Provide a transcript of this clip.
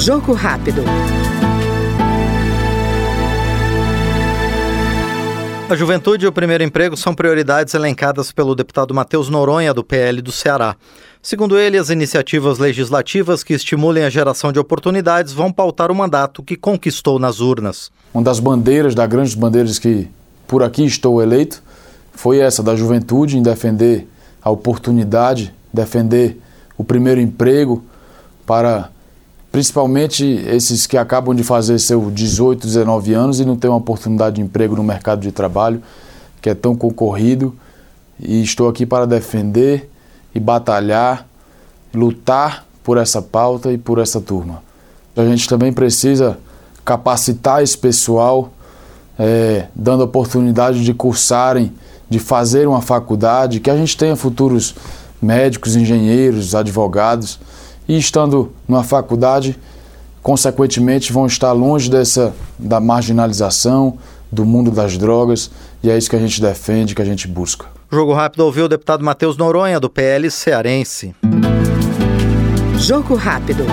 Jogo rápido. A juventude e o primeiro emprego são prioridades elencadas pelo deputado Matheus Noronha, do PL do Ceará. Segundo ele, as iniciativas legislativas que estimulem a geração de oportunidades vão pautar o mandato que conquistou nas urnas. Uma das bandeiras, das grandes bandeiras que por aqui estou eleito, foi essa da juventude em defender a oportunidade, defender o primeiro emprego para principalmente esses que acabam de fazer seus 18, 19 anos e não têm uma oportunidade de emprego no mercado de trabalho, que é tão concorrido. E estou aqui para defender e batalhar, lutar por essa pauta e por essa turma. A gente também precisa capacitar esse pessoal, é, dando oportunidade de cursarem, de fazer uma faculdade, que a gente tenha futuros médicos, engenheiros, advogados e estando numa faculdade, consequentemente vão estar longe dessa da marginalização, do mundo das drogas, e é isso que a gente defende, que a gente busca. Jogo Rápido ouviu o deputado Matheus Noronha, do PL cearense. Jogo Rápido.